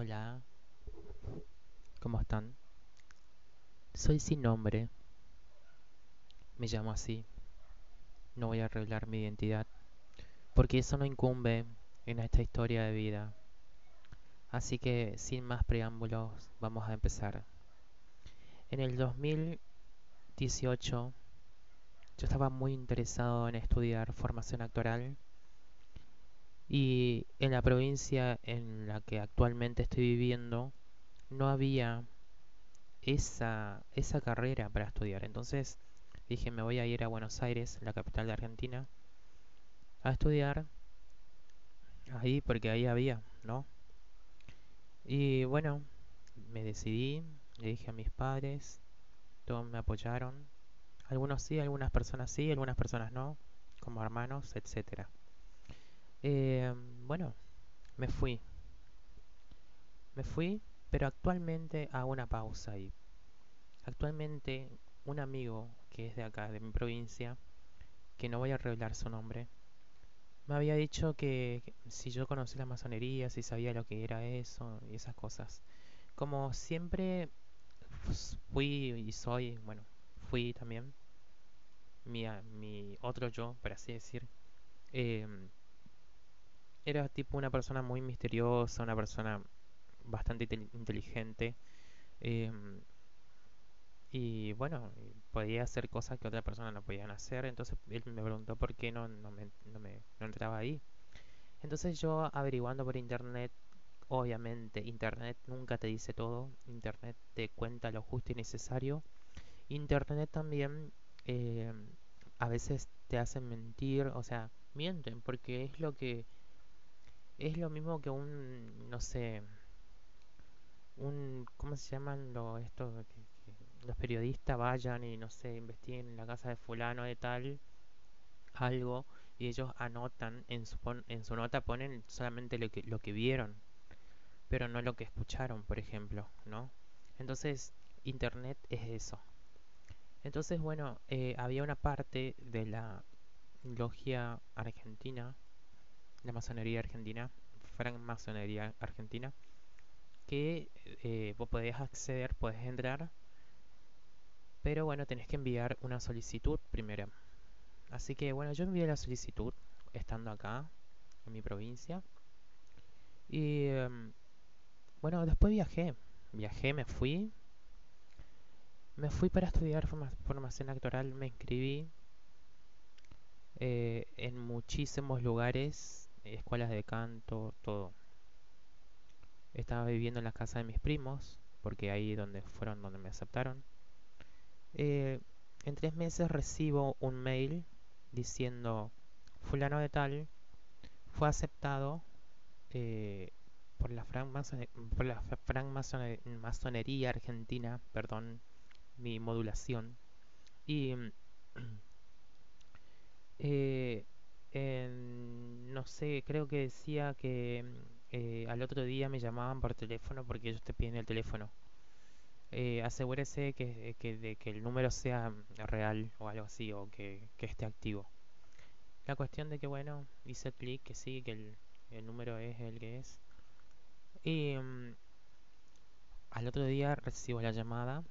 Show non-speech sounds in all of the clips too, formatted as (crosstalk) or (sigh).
Hola, ¿cómo están? Soy sin nombre, me llamo así, no voy a revelar mi identidad, porque eso no incumbe en esta historia de vida. Así que, sin más preámbulos, vamos a empezar. En el 2018, yo estaba muy interesado en estudiar formación actoral y en la provincia en la que actualmente estoy viviendo no había esa, esa carrera para estudiar. Entonces dije, me voy a ir a Buenos Aires, la capital de Argentina, a estudiar ahí porque ahí había, ¿no? Y bueno, me decidí, le dije a mis padres, todos me apoyaron. Algunos sí, algunas personas sí, algunas personas no, como hermanos, etcétera. Eh, bueno, me fui. Me fui, pero actualmente hago una pausa ahí. Actualmente un amigo que es de acá, de mi provincia, que no voy a revelar su nombre, me había dicho que, si yo conocía la masonería, si sabía lo que era eso y esas cosas. Como siempre fui y soy, bueno, fui también mi, mi otro yo, por así decir. Eh, era tipo una persona muy misteriosa, una persona bastante inteligente. Eh, y bueno, podía hacer cosas que otras personas no podían hacer. Entonces él me preguntó por qué no, no, me, no, entraba ahí. Entonces yo averiguando por internet, obviamente internet nunca te dice todo. Internet te cuenta lo justo y necesario. Internet también eh, a veces te hacen mentir, o sea, mienten porque es lo que es lo mismo que un, no sé, un, ¿cómo se llaman lo, esto? Que, los periodistas vayan y, no sé, investiguen en la casa de fulano de tal algo y ellos anotan, en su, en su nota ponen solamente lo que, lo que vieron, pero no lo que escucharon, por ejemplo, ¿no? Entonces, Internet es eso. Entonces, bueno, eh, había una parte de la logia argentina la masonería argentina, masonería argentina, que eh, vos podés acceder, podés entrar, pero bueno, tenés que enviar una solicitud primero. Así que bueno, yo envié la solicitud estando acá, en mi provincia. Y em, bueno, después viajé, viajé, me fui. Me fui para estudiar formación actoral, me inscribí eh, en muchísimos lugares escuelas de canto, todo. Estaba viviendo en la casa de mis primos, porque ahí donde fueron donde me aceptaron. Eh, en tres meses recibo un mail diciendo fulano de tal fue aceptado eh, por la francmasonería argentina, perdón, mi modulación. Y (clears throat) eh, no sé, creo que decía que eh, al otro día me llamaban por teléfono porque ellos te piden el teléfono. Eh, asegúrese de, que el número sea real o algo así, o que, esté activo. La cuestión de que, bueno, hice clic, que sí, que el, el, número es el que es. Y mm, al otro día recibo la llamada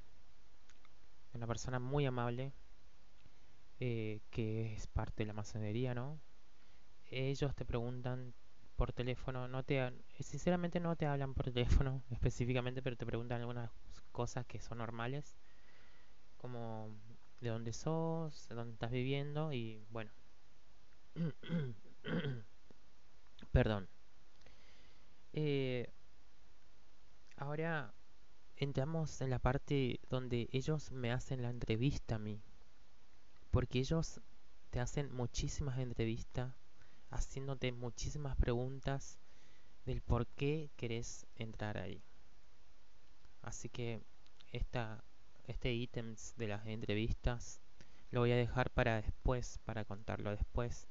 de una persona muy amable eh, que es parte de la masonería, ¿no? Ellos te preguntan por teléfono, no te sinceramente no te hablan por (laughs) teléfono específicamente, pero te preguntan algunas cosas que son normales, como de dónde sos, de dónde estás viviendo y bueno. (coughs) Perdón. Eh, ahora entramos en la parte donde ellos me hacen la entrevista a mí. Porque ellos te hacen muchísimas entrevistas haciéndote muchísimas preguntas del por qué querés entrar ahí. Así que este ítems de las entrevistas lo voy a dejar para después, para contarlo después,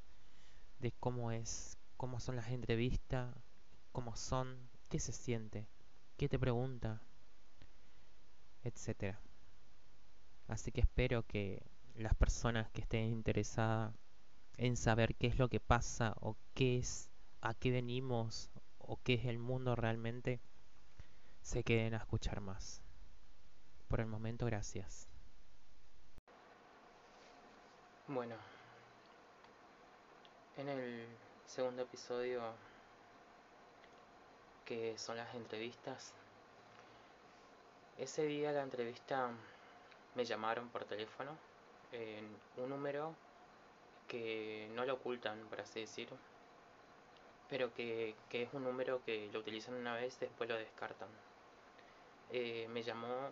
de cómo es, cómo son las entrevistas, cómo son, qué se siente, qué te pregunta, etcétera. Así que espero que las personas que estén interesadas en saber qué es lo que pasa o qué es, a qué venimos o qué es el mundo realmente, se queden a escuchar más. Por el momento, gracias. Bueno, en el segundo episodio, que son las entrevistas, ese día la entrevista me llamaron por teléfono en un número que no lo ocultan, por así decirlo, pero que, es un número que lo utilizan una vez, después lo descartan. Eh, me llamó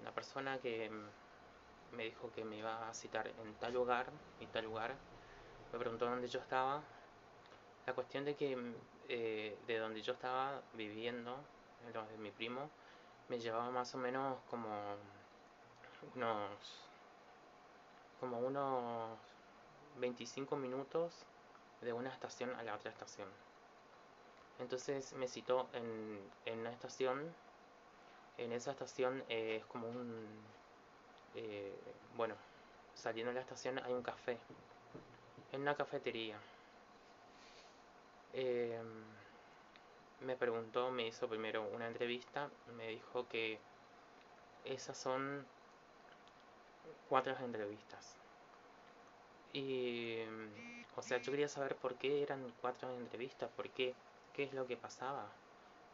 una persona que me dijo que me iba a citar en tal lugar y tal lugar. Me preguntó dónde yo estaba. La cuestión de que eh, de donde yo estaba viviendo, de mi primo, me llevaba más o menos como unos como unos 25 minutos de una estación a la otra estación. Entonces me citó en, en una estación. En esa estación eh, es como un... Eh, bueno, saliendo de la estación hay un café. En una cafetería. Em, me preguntó, me hizo primero una entrevista. Me dijo que esas son cuatro entrevistas. Y, o sea, yo quería saber por qué eran cuatro entrevistas, por qué, qué es lo que pasaba,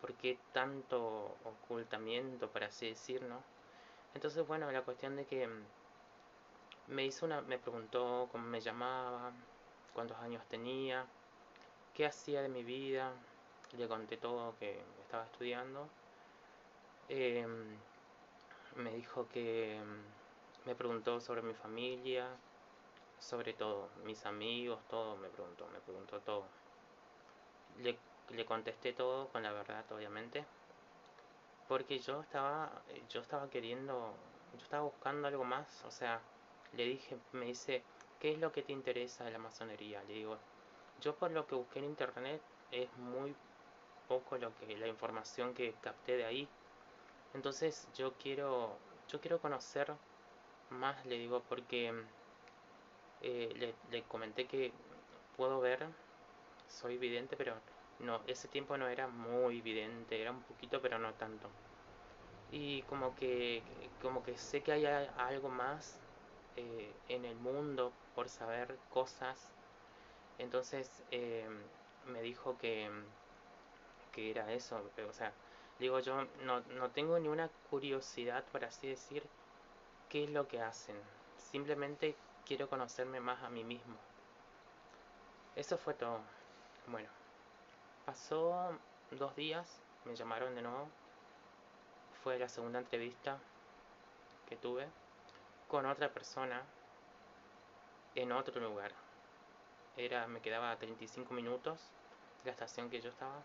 por qué tanto ocultamiento, para así decir, ¿no? Entonces, bueno, la cuestión de que me hizo una, me preguntó cómo me llamaba, cuántos años tenía, qué hacía de mi vida, le conté todo que estaba estudiando. Em, me dijo que me preguntó sobre mi familia, sobre todo, mis amigos, todo me preguntó, me preguntó todo. Le, le contesté todo con la verdad, obviamente, porque yo estaba, yo estaba queriendo, yo estaba buscando algo más, o sea, le dije, me dice, ¿qué es lo que te interesa de la masonería? Le digo, yo por lo que busqué en internet es muy poco lo que la información que capté de ahí. Entonces yo quiero yo quiero conocer más le digo porque eh, le, comenté que puedo ver, soy vidente, pero no, ese tiempo no era muy vidente, era un poquito, pero no tanto. Y como que, como que sé que hay algo más eh, en el mundo por saber cosas. Entonces eh, me dijo que, que era eso, pero, o sea, digo yo no, no tengo ni una curiosidad, por así decir, qué es lo que hacen. Simplemente quiero conocerme más a mí mismo. Eso fue todo. Bueno, pasó dos días, me llamaron de nuevo. Fue la segunda entrevista que tuve con otra persona en otro lugar. Era, me quedaba 35 minutos de la estación que yo estaba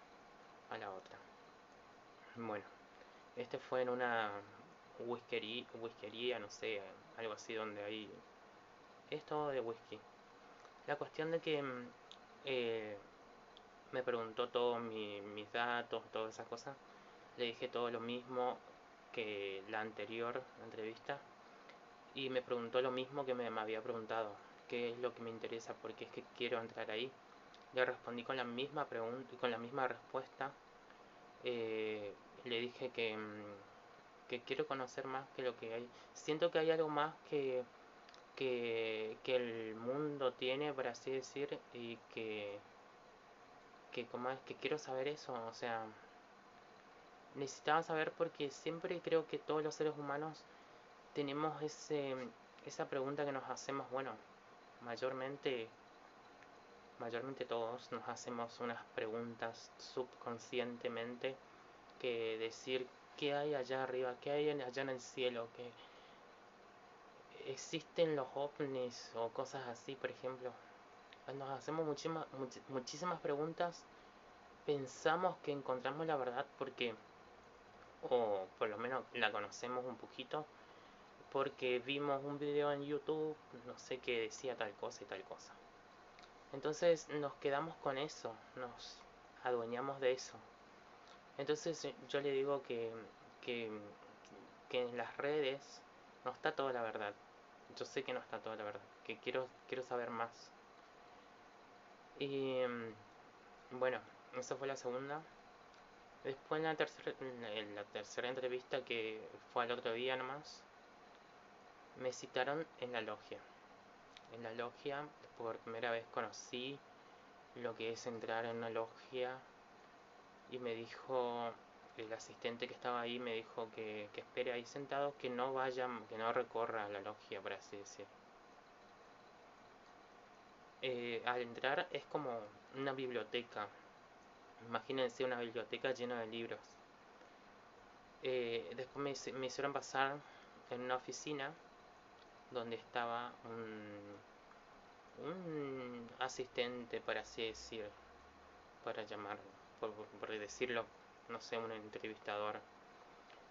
a la otra. Bueno, este fue en una whiskería, whiskería, no sé, algo así donde hay... Es todo de whisky. La cuestión de que mm, eh, me preguntó todos mis datos, todas esas cosas. Le dije todo lo mismo que la anterior entrevista. Y me preguntó lo mismo que me, había preguntado. ¿Qué es lo que me interesa? Porque es que quiero entrar ahí. Le respondí con la misma pregunta con la misma respuesta. Eh, le dije que mm, que quiero conocer más que lo que hay. Siento que hay algo más que, que, el mundo tiene, por así decir, y que, que como es que quiero saber eso, o sea, necesitaba saber porque siempre creo que todos los seres humanos tenemos ese, esa pregunta que nos hacemos, bueno, mayormente mayormente todos nos hacemos unas preguntas subconscientemente que decir qué hay allá arriba, qué hay allá en el cielo, que existen los ovnis o cosas así, por ejemplo. Nos hacemos muchísimas, muchísimas preguntas, pensamos que encontramos la verdad porque, o por lo menos la conocemos un poquito, porque vimos un video en YouTube, no sé qué decía tal cosa y tal cosa. Entonces nos quedamos con eso, nos adueñamos de eso. Entonces eh, yo le digo que, que, en las redes no está toda la verdad. Yo sé que no está toda la verdad, que quiero, quiero saber más. Y mm, bueno, esa fue la segunda. Después la, tercera, en la tercera entrevista que fue al otro día nomás, me citaron en la logia. En la logia por primera vez conocí lo que es entrar en una logia y me dijo el asistente que estaba ahí me dijo que, que espere ahí sentado, que no vaya, que no recorra la logia, por así decir. Eh, al entrar es como una biblioteca. Imagínense una biblioteca llena de libros. Eh, después me, hicieron pasar en una oficina donde estaba un, un asistente, por así decir, para llamar, por, por decirlo no sé, un entrevistador.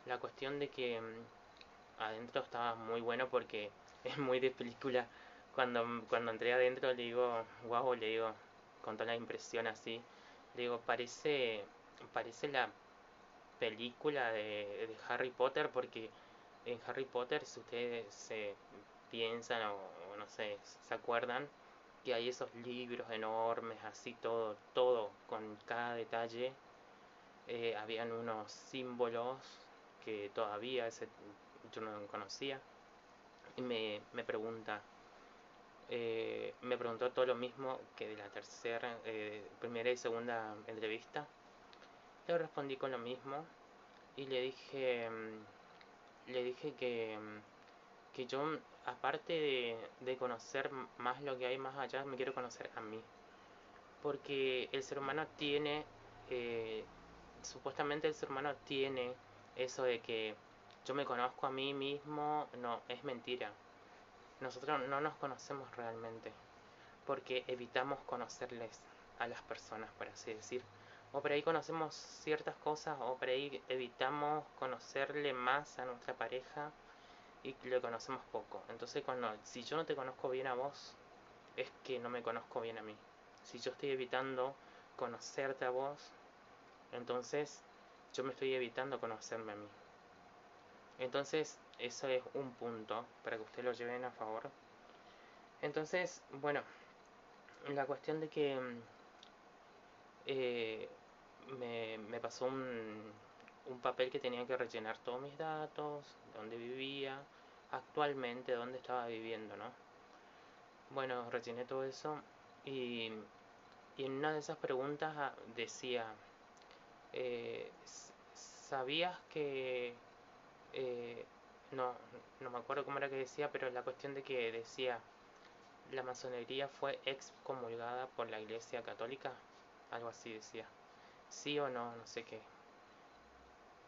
La cuestión de que mm, adentro estaba muy bueno porque (laughs) es muy de película. Cuando, cuando entré adentro le digo, wow, le digo, con toda la impresión así, le digo, parece, parece la película de, de Harry Potter porque en Harry Potter, si ustedes se piensan o, o, no sé, se acuerdan que hay esos libros enormes, así todo, todo, con cada detalle eh, habían unos símbolos que todavía ese, yo no conocía. Y me, me pregunta eh, me preguntó todo lo mismo que de la tercera eh, primera y segunda entrevista. Le respondí con lo mismo y le dije mm, le dije que mm, que yo aparte de, de conocer más lo que hay más allá me quiero conocer a mí. Porque el ser humano tiene eh, supuestamente el ser humano tiene eso de que yo me conozco a mí mismo, no, es mentira. Nosotros no nos conocemos realmente, porque evitamos conocerles a las personas, por así decir. O por ahí conocemos ciertas cosas, o por ahí evitamos conocerle más a nuestra pareja y le conocemos poco. Entonces, cuando si yo no te conozco bien a vos, es que no me conozco bien a mí. Si yo estoy evitando conocerte a vos, entonces yo me estoy evitando conocerme a mí. Entonces eso es un punto para que ustedes lo lleven a favor. Entonces, bueno, la cuestión de que eh, me, me, pasó un, un papel que tenía que rellenar todos mis datos, dónde vivía, actualmente dónde estaba viviendo, ¿no? Bueno, rellené todo eso y, y en una de esas preguntas ah, decía, eh, ¿sabías que... Eh, no, no me acuerdo cómo era que decía, pero la cuestión de que decía, la masonería fue excomulgada por la Iglesia Católica, algo así decía, sí o no, no sé qué.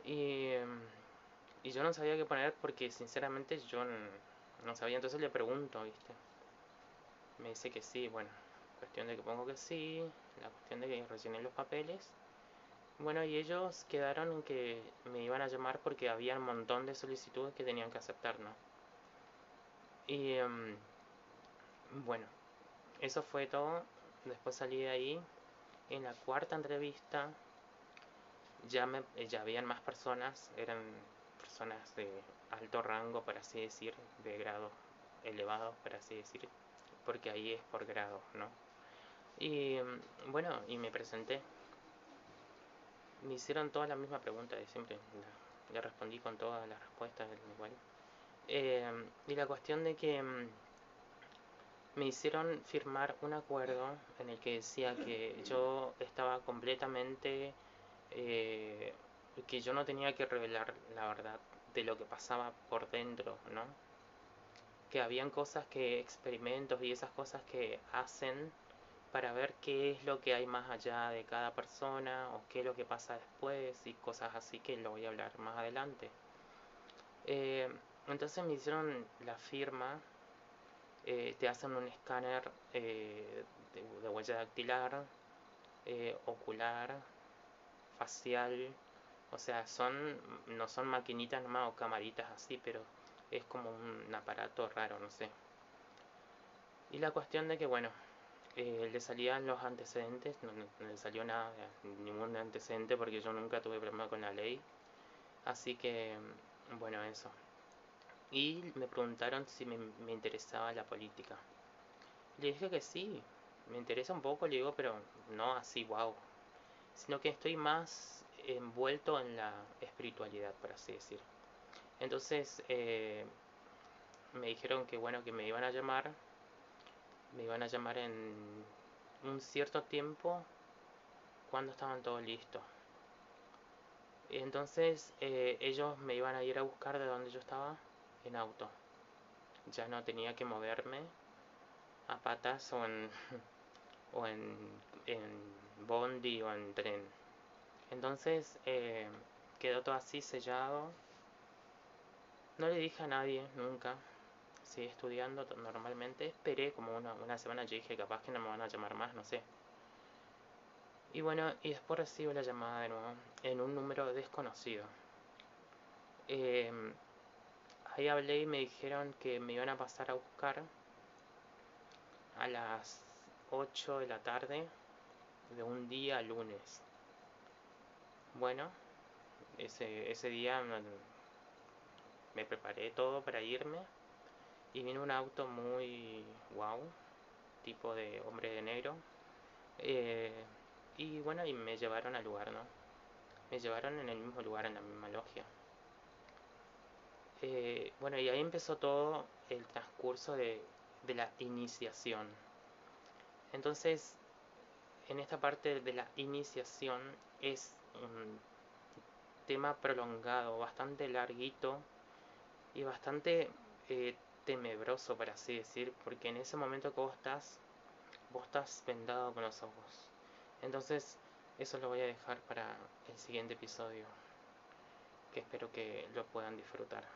Y, y yo no sabía qué poner porque sinceramente yo no sabía, entonces le pregunto, ¿viste? Me dice que sí, bueno, cuestión de que pongo que sí, la cuestión de que rellené los papeles bueno, y ellos quedaron en que me iban a llamar porque había un montón de solicitudes que tenían que aceptar, ¿no? Y um, bueno, eso fue todo. Después salí de ahí. En la cuarta entrevista ya, me, ya habían más personas, eran personas de alto rango, por así decir, de grado elevado, por así decir, porque ahí es por grado, ¿no? Y bueno, y me presenté me hicieron todas la misma pregunta de siempre. Le respondí con todas las respuestas igual. Eh, y la cuestión de que mm, me hicieron firmar un acuerdo en el que decía que yo estaba completamente... Eh, que yo no tenía que revelar la verdad de lo que pasaba por dentro, ¿no? Que habían cosas que, experimentos y esas cosas que hacen para ver qué es lo que hay más allá de cada persona o qué es lo que pasa después y cosas así que lo voy a hablar más adelante. Eh, entonces me hicieron la firma, eh, te hacen un escáner eh, de, de, huella dactilar, ocular, facial, o sea, son no son maquinitas nomás o camaritas así, pero es como un aparato raro, no sé. Y la cuestión de que, bueno, eh, le salían los antecedentes, no, no, le salió nada, ningún antecedente porque yo nunca tuve problema con la ley. Así que, bueno, eso. Y me preguntaron si me, me interesaba la política. Le dije que sí, me interesa un poco, le digo, pero no así, wow. Sino que estoy más envuelto en la espiritualidad, por así decir. Entonces eh, me dijeron que bueno, que me iban a llamar, me iban a llamar en un cierto tiempo cuando estaban todos listos. Entonces eh, ellos me iban a ir a buscar de donde yo estaba en auto. Ya no tenía que moverme a patas o en, (laughs) o en, en bondi o en tren. Entonces eh, quedó todo así sellado. No le dije a nadie nunca. Seguí estudiando normalmente. Esperé como una, una semana. Yo dije capaz que no me van a llamar más, no sé. Y bueno, y después recibo la llamada de nuevo en un número desconocido. Em, ahí hablé y me dijeron que me iban a pasar a buscar a las 8 de la tarde de un día lunes. Bueno, ese, ese día me preparé todo para irme y vino un auto muy wow, tipo de hombre de negro. Eh, y bueno, y me llevaron al lugar, ¿no? Me llevaron en el mismo lugar, en la misma logia. Eh, bueno, y ahí empezó todo el transcurso de, de la iniciación. Entonces, en esta parte de la iniciación es un tema prolongado, bastante larguito y bastante eh, tenebroso, por así decir, porque en ese momento que vos estás, vos estás vendado con los ojos. Entonces, eso lo voy a dejar para el siguiente episodio, que espero que lo puedan disfrutar.